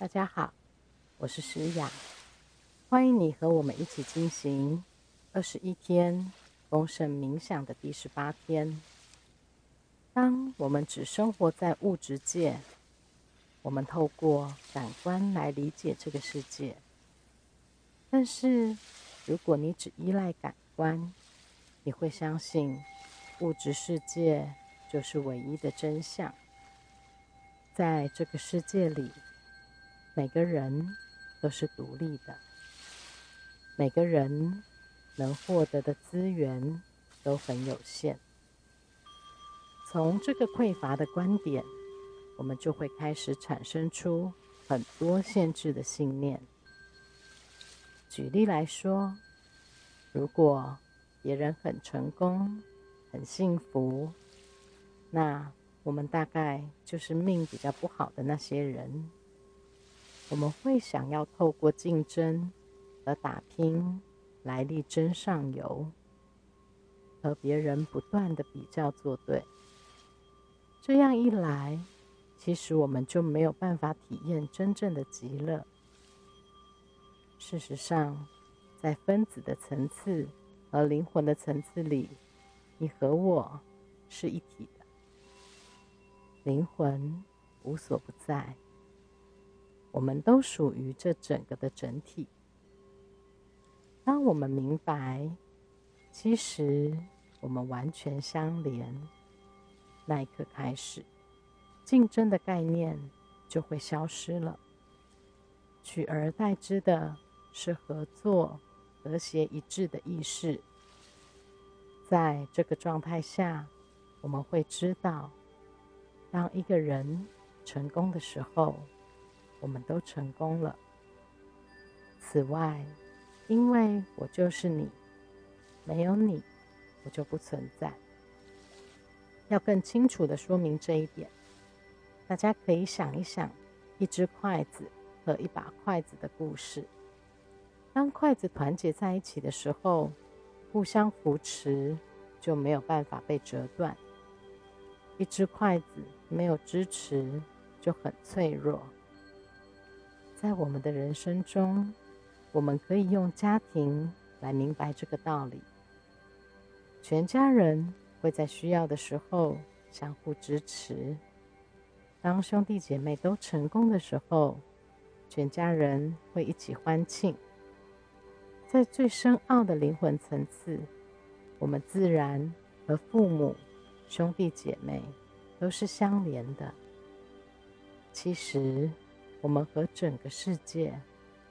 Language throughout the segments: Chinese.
大家好，我是诗雅，欢迎你和我们一起进行二十一天丰盛冥想的第十八天。当我们只生活在物质界，我们透过感官来理解这个世界。但是，如果你只依赖感官，你会相信物质世界就是唯一的真相。在这个世界里，每个人都是独立的，每个人能获得的资源都很有限。从这个匮乏的观点，我们就会开始产生出很多限制的信念。举例来说，如果别人很成功、很幸福，那我们大概就是命比较不好的那些人。我们会想要透过竞争和打拼，来力争上游，和别人不断的比较作对。这样一来，其实我们就没有办法体验真正的极乐。事实上，在分子的层次和灵魂的层次里，你和我是一体的。灵魂无所不在，我们都属于这整个的整体。当我们明白，其实我们完全相连，那一刻开始，竞争的概念就会消失了，取而代之的。是合作、和谐一致的意识。在这个状态下，我们会知道，当一个人成功的时候，我们都成功了。此外，因为我就是你，没有你，我就不存在。要更清楚的说明这一点，大家可以想一想，一只筷子和一把筷子的故事。当筷子团结在一起的时候，互相扶持，就没有办法被折断。一只筷子没有支持，就很脆弱。在我们的人生中，我们可以用家庭来明白这个道理。全家人会在需要的时候相互支持。当兄弟姐妹都成功的时候，全家人会一起欢庆。在最深奥的灵魂层次，我们自然和父母、兄弟姐妹都是相连的。其实，我们和整个世界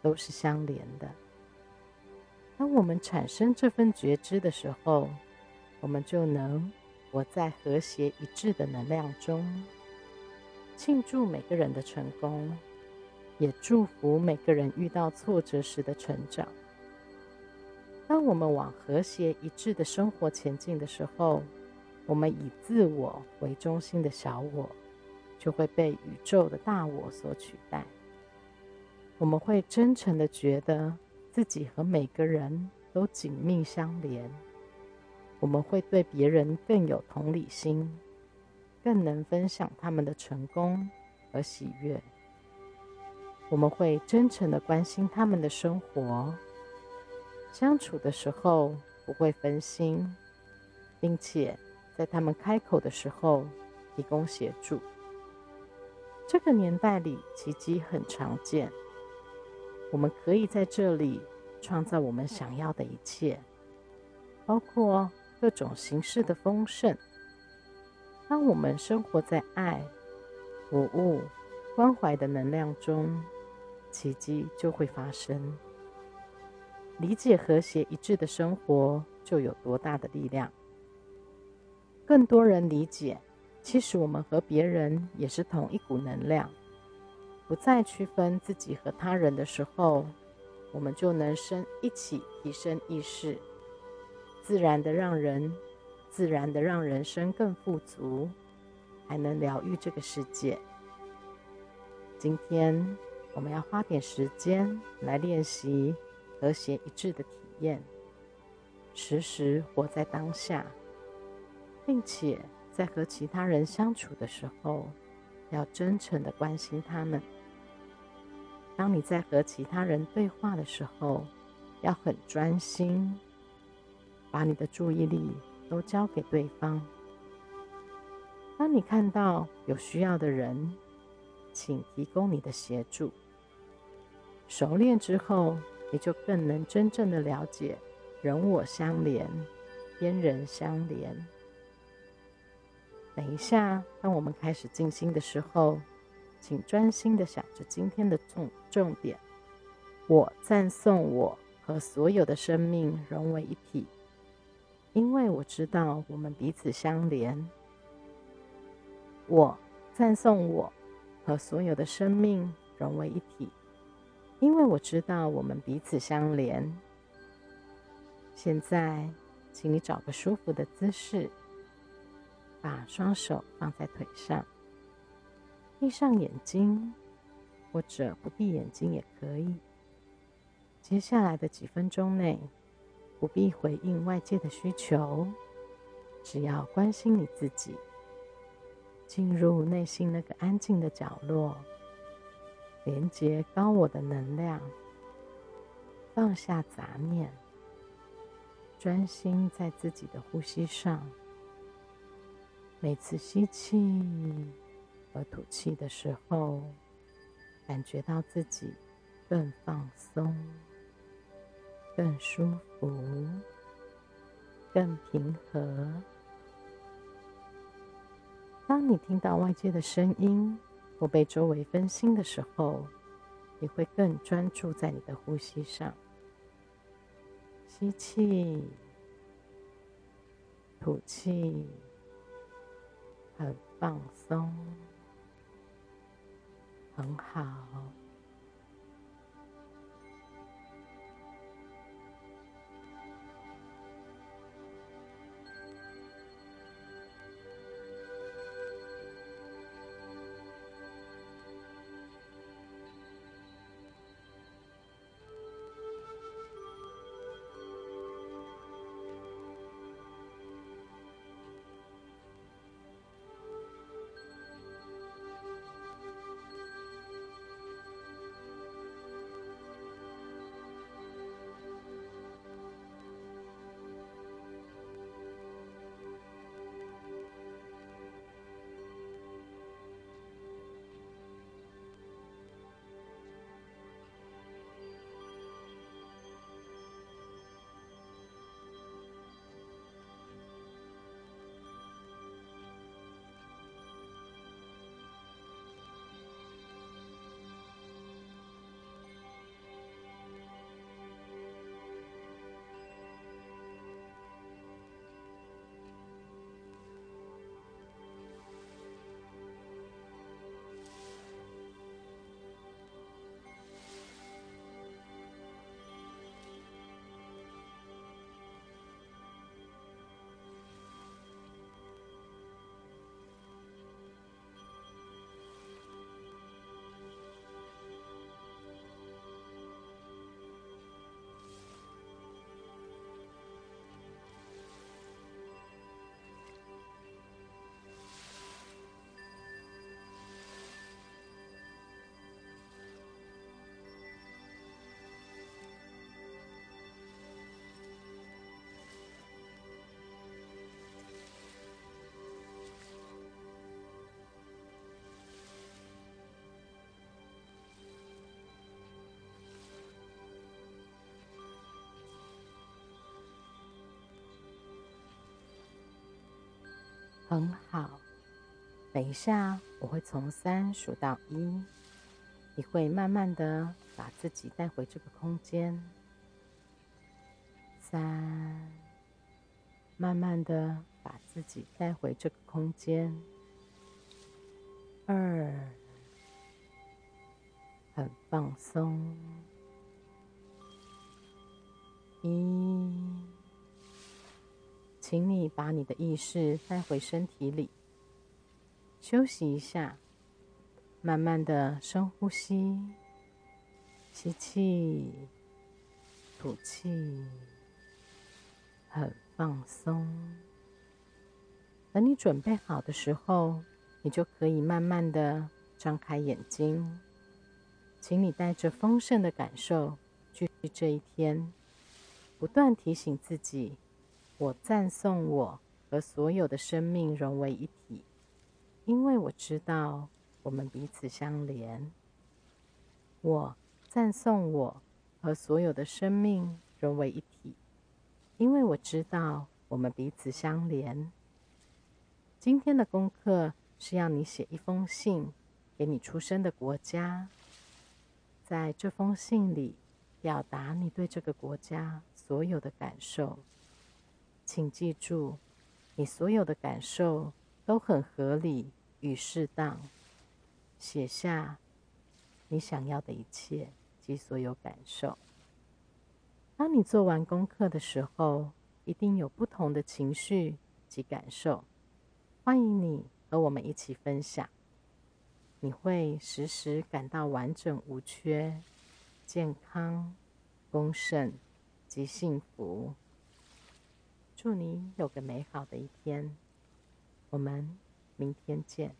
都是相连的。当我们产生这份觉知的时候，我们就能活在和谐一致的能量中，庆祝每个人的成功，也祝福每个人遇到挫折时的成长。当我们往和谐一致的生活前进的时候，我们以自我为中心的小我就会被宇宙的大我所取代。我们会真诚的觉得自己和每个人都紧密相连。我们会对别人更有同理心，更能分享他们的成功和喜悦。我们会真诚的关心他们的生活。相处的时候不会分心，并且在他们开口的时候提供协助。这个年代里，奇迹很常见。我们可以在这里创造我们想要的一切，包括各种形式的丰盛。当我们生活在爱、服务、关怀的能量中，奇迹就会发生。理解和谐一致的生活，就有多大的力量。更多人理解，其实我们和别人也是同一股能量。不再区分自己和他人的时候，我们就能生一起提升意识，自然的让人，自然的让人生更富足，还能疗愈这个世界。今天我们要花点时间来练习。和谐一致的体验，时时活在当下，并且在和其他人相处的时候，要真诚的关心他们。当你在和其他人对话的时候，要很专心，把你的注意力都交给对方。当你看到有需要的人，请提供你的协助。熟练之后，你就更能真正的了解人我相连，天人相连。等一下，当我们开始静心的时候，请专心的想着今天的重重点。我赞颂我和所有的生命融为一体，因为我知道我们彼此相连。我赞颂我和所有的生命融为一体，因为我知道我们彼此相连。现在，请你找个舒服的姿势，把双手放在腿上，闭上眼睛，或者不闭眼睛也可以。接下来的几分钟内，不必回应外界的需求，只要关心你自己。进入内心那个安静的角落，连接高我的能量，放下杂念，专心在自己的呼吸上。每次吸气和吐气的时候，感觉到自己更放松、更舒服、更平和。当你听到外界的声音或被周围分心的时候，你会更专注在你的呼吸上。吸气，吐气，很放松，很好。很好，等一下我会从三数到一，你会慢慢的把自己带回这个空间。三，慢慢的把自己带回这个空间。二，很放松。一。请你把你的意识带回身体里，休息一下，慢慢的深呼吸，吸气，吐气，很放松。等你准备好的时候，你就可以慢慢的张开眼睛。请你带着丰盛的感受去这一天，不断提醒自己：我赞颂我和所有的生命融为一体，因为我知道我们彼此相连。我赞颂我和所有的生命融为一体，因为我知道我们彼此相连。今天的功课是要你写一封信给你出生的国家，在这封信里表达你对这个国家所有的感受。请记住，你所有的感受都很合理与适当。写下你想要的一切及所有感受。当你做完功课的时候，一定有不同的情绪及感受。欢迎你和我们一起分享，你会时时感到完整无缺、健康、丰盛及幸福。祝你有个美好的一天，我们明天见。